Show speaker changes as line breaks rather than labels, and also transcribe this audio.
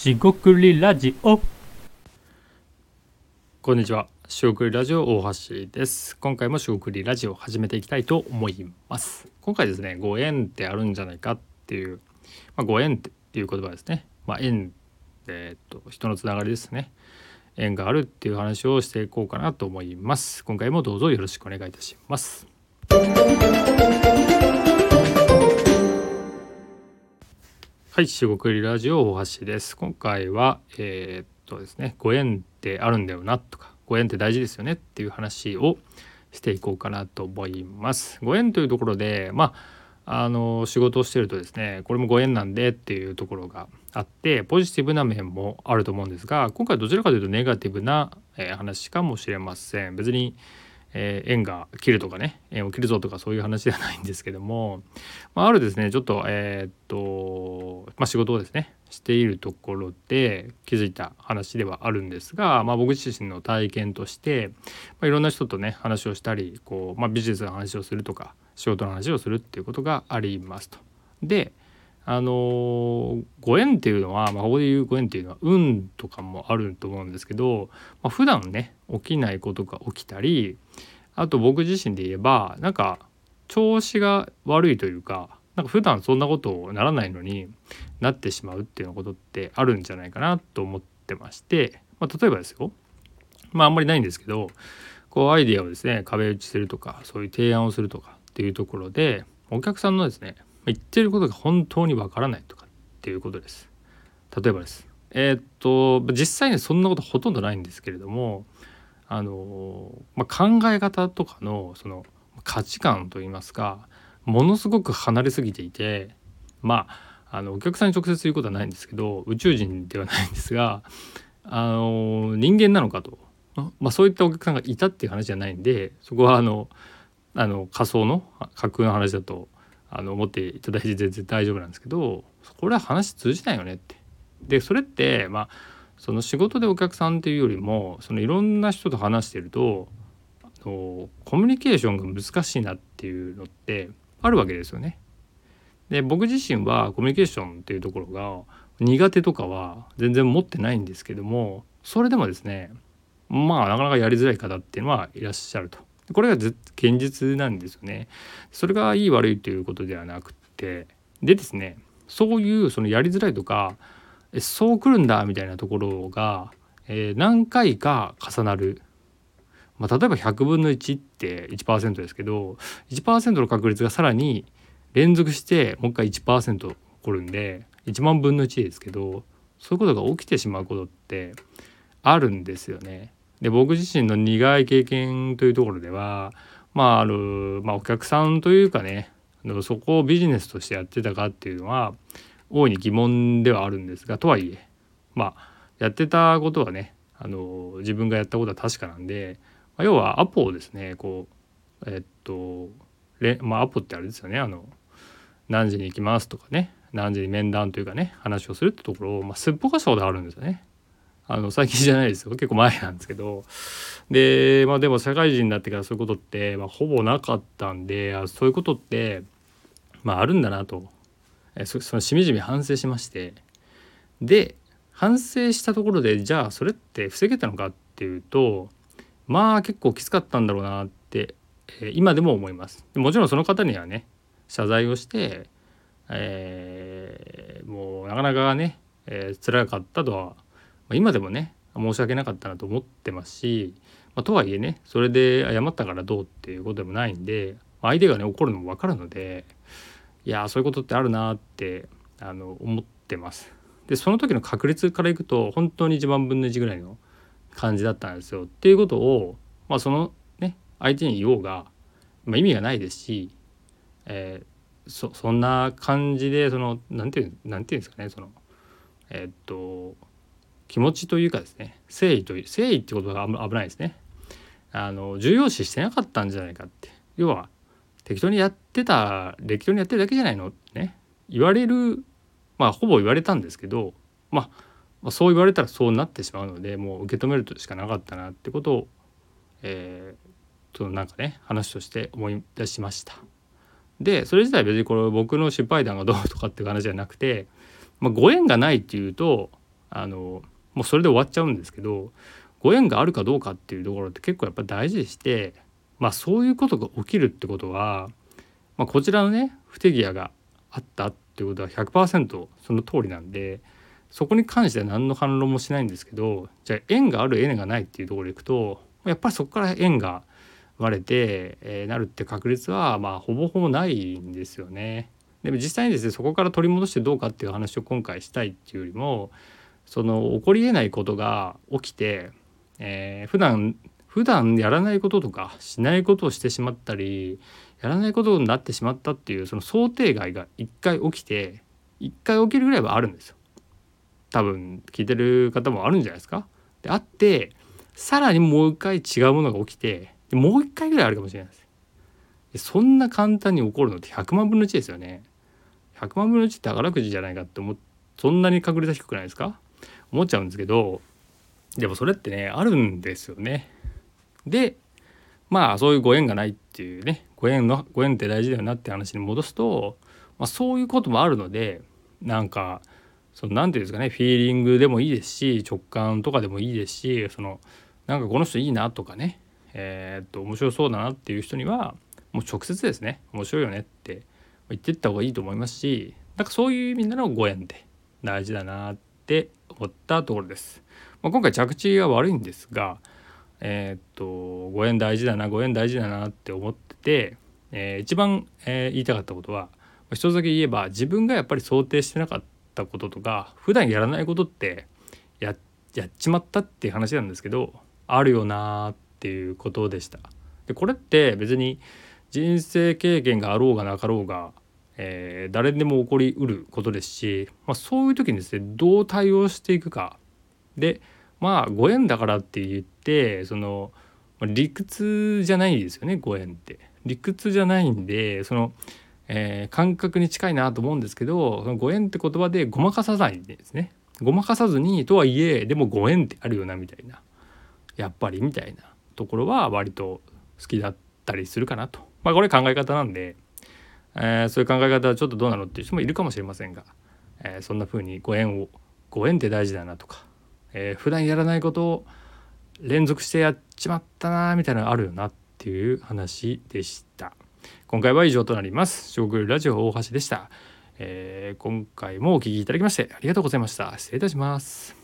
しごくりラジオ
こんにちは。しごくりラジオ大橋です。今回もしごくりラジオを始めていきたいと思います。今回ですね、ご縁ってあるんじゃないかっていう、まあ、ご縁っていう言葉ですね。まあ、縁えーっと人のつながりですね。縁があるっていう話をしていこうかなと思います。今回もどうぞよろしくお願いいたします。はい、しごくりラジオ大橋です。今回は、えーっとですね、ご縁ってあるんだよなとか、ご縁って大事ですよねっていう話をしていこうかなと思います。ご縁というところで、まあ、あの仕事をしてるとですね、これもご縁なんでっていうところがあって、ポジティブな面もあると思うんですが、今回どちらかというとネガティブな、え話かもしれません。別にえー縁が切るとかね縁を切るぞとかそういう話ではないんですけども、まあ、あるですねちょっとえーっと、まあ、仕事をですねしているところで気づいた話ではあるんですが、まあ、僕自身の体験として、まあ、いろんな人とね話をしたりこう、まあ、ビジネスの話をするとか仕事の話をするっていうことがありますと。であのご縁っていうのは、まあ、ここで言うご縁っていうのは運とかもあると思うんですけど、まあ、普段ね起きないことが起きたりあと僕自身で言えばなんか調子が悪いというかなんか普段そんなことならないのになってしまうっていうようなことってあるんじゃないかなと思ってまして、まあ、例えばですよまああんまりないんですけどこうアイデアをですね壁打ちするとかそういう提案をするとかっていうところでお客さんのですね言ってることが本当にわからないとかっていうことです。例えばです。えーっと実際にそんなことほとんどないんですけれどもあの、まあ、考え方とかのその価値観といいますかものすごく離れすぎていてまああのお客さんに直接言うことはないんですけど宇宙人ではないんですがあの人間なのかと、まあ、そういったお客さんがいたっていう話じゃないんでそこはあのあの仮想の架空の話だとあの思っていただいて全然大丈夫なんですけどこれは話通じないよねって。でそれってまあその仕事でお客さんっていうよりもそのいろんな人と話してるとあのコミュニケーションが難しいなっていうのってあるわけですよね。で僕自身はコミュニケーションっていうところが苦手とかは全然持ってないんですけどもそれでもですねまあなかなかやりづらい方っていうのはいらっしゃると。これがず現実なんですよね。それがいい悪いということではなくてでですねそういうそのやりづらいとかえそう来るんだみたいなところが、えー何回か重なる、まあ、例えば100分の1って1%ですけど1%の確率がさらに連続してもう一回1%起こるんで1万分の1ですけどそういうことが起きてしまうことってあるんですよね。で僕自身の苦い経験というところではまあある、まあ、お客さんというかねそこをビジネスとしてやってたかっていうのは大いに疑問ではあるんですがとはいえまあやってたことはねあの自分がやったことは確かなんで、まあ要はアポをですねこうえっとれまあアポってあれですよねあの何時に行きますとかね何時に面談というかね話をするってところを、まあ、すっぽかしたことあるんですよね。あの最近じゃないですよ。結構前なんですけど。でまあでも社会人になってからそういうことって、まあ、ほぼなかったんであそういうことってまああるんだなと。えそそのしみじみ反省しまして。で反省したところでじゃあそれって防げたのかっていうとまあ結構きつかったんだろうなって、え今でも思います。もちろんその方にはね謝罪をして、えーもうなかなかね、えー辛かったとは、まあ今でもね申し訳なかったなと思ってますし、まあ、とはいえねそれで謝ったからどうっていうことでもないんで相手がね怒るのも分かるのでいやーそういうことってあるなってあの思ってます。でその時の確率からいくと本当に1万分の1ぐらいの感じだったんですよ。っていうことを、まあ、そのね相手に言おうが、まあ、意味がないですし、えーそそんな感じでそのなんていうんていうんですかねそのえーっと気持ちというかですね誠意という誠意ってことが危ないですね。あの重要視してなかったんじゃないかって要は適当にやってた適当にやってるだけじゃないのってね言われるまあほぼ言われたんですけど、まあ、まあそう言われたらそうなってしまうのでもう受け止めるとしかなかったなってことを、えー、そのなんかね話として思い出しました。でそれ自体別にこれ僕の失敗談がどうとかっていう話じゃなくて、まあ、ご縁がないっていうとあのもうそれで終わっちゃうんですけどご縁があるかどうかっていうところって結構やっぱ大事でしてまあそういうことが起きるってことは、まあ、こちらのね不手際があったっていうことは100%その通りなんでそこに関しては何の反論もしないんですけどじゃあ縁がある縁がないっていうところでいくとやっぱりそこから縁が割れて、えー、なるって確率はまあほぼほぼないんですよね。でも実際にですねそこから取り戻してどうかっていう話を今回したいっていうよりもその起こりえないことが起きて、えー、普段普段やらないこととかしないことをしてしまったりやらないことになってしまったっていうその想定外が一回起きて一回起きるぐらいはあるんですよ。多分聞いてる方もあるんじゃないですか。であってさらにもう一回違うものが起きてもう一回ぐらいあるかもしれないです。そんな簡単に起こるのって100万分の1ですよね。100万分の1って宝くじじゃないかって思ってそんなに確率低くないですか？思っちゃうんですけどでもそれってねあるんですよね。でまあそういうご縁がないっていうねご縁のご縁って大事だよなって話に戻すと、まあ、そういうこともあるのでなんかその何て言うんですかねフィーリングでもいいですし直感とかでもいいですしそのなんかこの人いいなとかねえー、っと面白そうだなっていう人にはもう直接ですね面白いよねって言ってった方がいいと思いますしなんかそういう意味でのご縁って大事だなって思ったところです。まあ、今回着地が悪いんですがえー、っとご縁大事だなご縁大事だなって思ってて、えー、一番、えー、言いたかったことは一つだけ言えば自分がやっぱり想定してなかったこととか普段やらないことってややっちまったっていう話なんですけどあるよなっていうことでした。でこれって別に人生経験があろうがなかろうが、えー、誰でも起こりうることですし、まあ、そういう時にですねどう対応していくか。でまあご縁だからって言ってその理屈じゃないですよねご縁って。理屈じゃないんでその、えー、感覚に近いなと思うんですけどそのご縁って言葉でごまかさないでですね。ごまかさずにとはいえでもご縁ってあるよなみたいな。やっぱりみたいなところは割と好きだったりするかなと。まあこれ考え方なんで、えー、そういう考え方はちょっとどうなのっていう人もいるかもしれませんが、えー、そんな風にご縁をご縁って大事だなとかえー、普段やらないことを連続してやっちまったなみたいなのがあるよなっていう話でした。今回は以上となります。食ラジオ大橋でした、えー、今回もお聴きいただきましてありがとうございました。失礼いたします。